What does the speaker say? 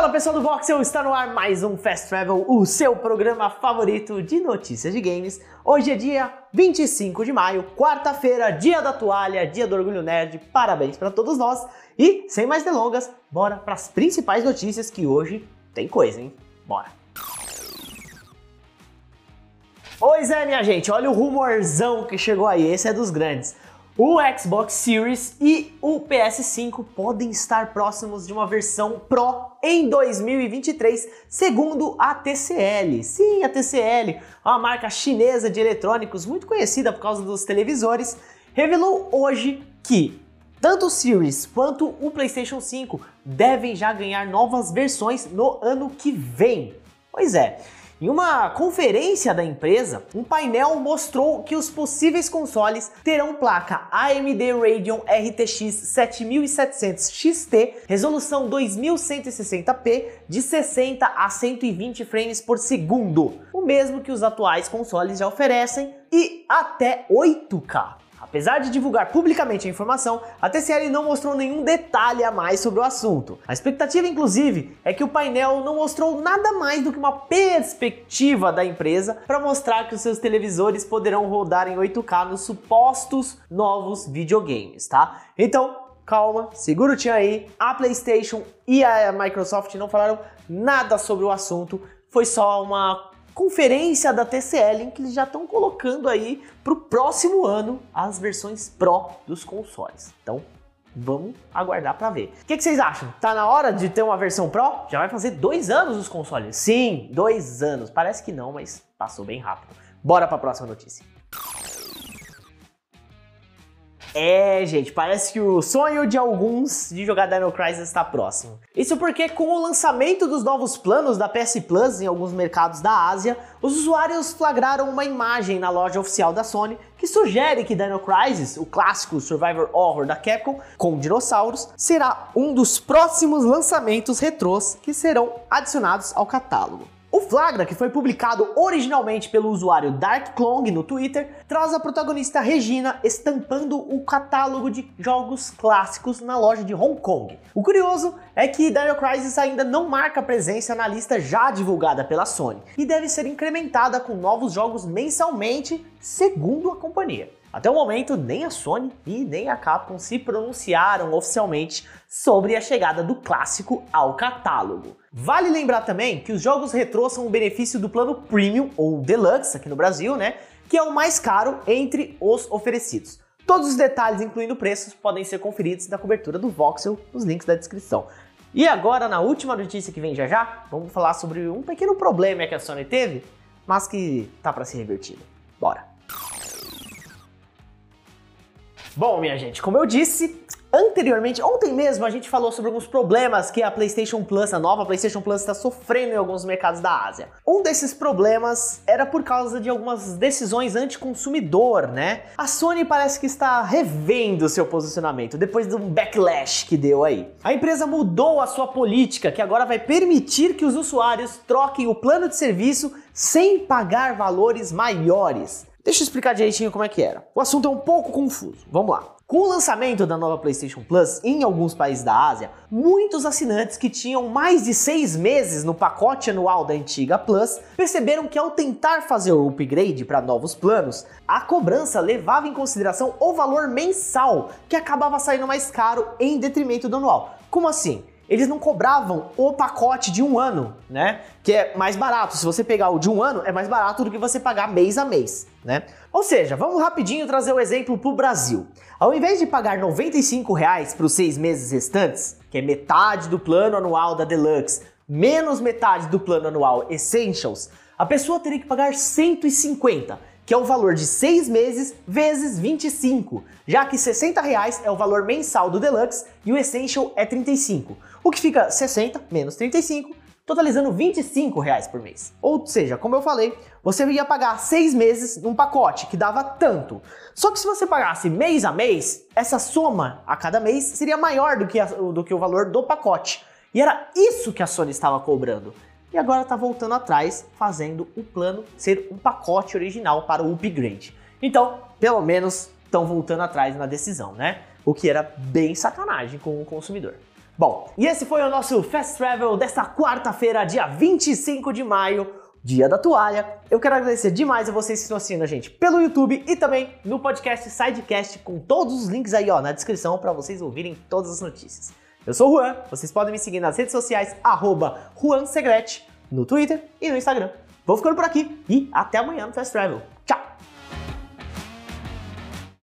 Fala pessoal do Voxel, está no ar mais um Fast Travel, o seu programa favorito de notícias de games. Hoje é dia 25 de maio, quarta-feira, dia da toalha, dia do orgulho nerd. Parabéns para todos nós. E sem mais delongas, bora para as principais notícias que hoje tem coisa, hein? Bora. Pois é, minha gente, olha o rumorzão que chegou aí, esse é dos grandes. O Xbox Series e o PS5 podem estar próximos de uma versão Pro em 2023, segundo a TCL. Sim, a TCL, uma marca chinesa de eletrônicos muito conhecida por causa dos televisores, revelou hoje que tanto o Series quanto o PlayStation 5 devem já ganhar novas versões no ano que vem. Pois é, em uma conferência da empresa, um painel mostrou que os possíveis consoles terão placa AMD Radeon RTX 7700 XT, resolução 2160p de 60 a 120 frames por segundo, o mesmo que os atuais consoles já oferecem, e até 8K. Apesar de divulgar publicamente a informação, a TCL não mostrou nenhum detalhe a mais sobre o assunto. A expectativa, inclusive, é que o painel não mostrou nada mais do que uma perspectiva da empresa para mostrar que os seus televisores poderão rodar em 8K nos supostos novos videogames, tá? Então, calma, segura o tchan aí. A PlayStation e a Microsoft não falaram nada sobre o assunto, foi só uma conferência da TCL em que eles já estão colocando aí para o próximo ano as versões Pro dos consoles. Então, vamos aguardar para ver. O que, que, vocês acham? Tá na hora de ter uma versão Pro? Já vai fazer dois anos os consoles. Sim, dois anos. Parece que não, mas passou bem rápido. Bora para a próxima notícia. É, gente, parece que o sonho de alguns de jogar Dino Crisis está próximo. Isso porque com o lançamento dos novos planos da PS Plus em alguns mercados da Ásia, os usuários flagraram uma imagem na loja oficial da Sony que sugere que Dino Crisis, o clássico survivor horror da Capcom com dinossauros, será um dos próximos lançamentos retrôs que serão adicionados ao catálogo. Flagra, que foi publicado originalmente pelo usuário DarkClong no Twitter, traz a protagonista Regina estampando o catálogo de jogos clássicos na loja de Hong Kong. O curioso é que Dino Crisis ainda não marca presença na lista já divulgada pela Sony e deve ser incrementada com novos jogos mensalmente, segundo a companhia. Até o momento, nem a Sony e nem a Capcom se pronunciaram oficialmente sobre a chegada do clássico ao catálogo. Vale lembrar também que os jogos retrô são o benefício do plano Premium ou Deluxe aqui no Brasil, né? Que é o mais caro entre os oferecidos. Todos os detalhes, incluindo preços, podem ser conferidos na cobertura do Voxel, nos links da descrição. E agora, na última notícia que vem já já, vamos falar sobre um pequeno problema que a Sony teve, mas que tá para ser revertido. Bora! Bom, minha gente, como eu disse anteriormente, ontem mesmo a gente falou sobre alguns problemas que a PlayStation Plus, a nova PlayStation Plus, está sofrendo em alguns mercados da Ásia. Um desses problemas era por causa de algumas decisões anticonsumidor, né? A Sony parece que está revendo seu posicionamento depois de um backlash que deu aí. A empresa mudou a sua política, que agora vai permitir que os usuários troquem o plano de serviço sem pagar valores maiores. Deixa eu explicar direitinho como é que era. O assunto é um pouco confuso. Vamos lá. Com o lançamento da nova PlayStation Plus em alguns países da Ásia, muitos assinantes que tinham mais de seis meses no pacote anual da antiga Plus perceberam que ao tentar fazer o upgrade para novos planos, a cobrança levava em consideração o valor mensal, que acabava saindo mais caro em detrimento do anual. Como assim? Eles não cobravam o pacote de um ano, né? Que é mais barato. Se você pegar o de um ano, é mais barato do que você pagar mês a mês, né? Ou seja, vamos rapidinho trazer o um exemplo para o Brasil. Ao invés de pagar R$ 95 para os seis meses restantes, que é metade do plano anual da Deluxe, menos metade do plano anual Essentials, a pessoa teria que pagar 150 que é o valor de 6 meses vezes 25, já que 60 reais é o valor mensal do Deluxe e o Essential é 35, o que fica 60 menos 35, totalizando 25 reais por mês. Ou seja, como eu falei, você ia pagar 6 meses num pacote que dava tanto. Só que se você pagasse mês a mês, essa soma a cada mês seria maior do que, a, do que o valor do pacote. E era isso que a Sony estava cobrando e agora está voltando atrás, fazendo o plano ser um pacote original para o upgrade. Então, pelo menos estão voltando atrás na decisão, né? O que era bem sacanagem com o consumidor. Bom, e esse foi o nosso Fast Travel desta quarta-feira, dia 25 de maio, dia da toalha. Eu quero agradecer demais a vocês que estão assistindo a gente pelo YouTube e também no podcast Sidecast, com todos os links aí ó, na descrição para vocês ouvirem todas as notícias. Eu sou o Juan, vocês podem me seguir nas redes sociais, arroba Juan no Twitter e no Instagram. Vou ficando por aqui e até amanhã no Fast Travel.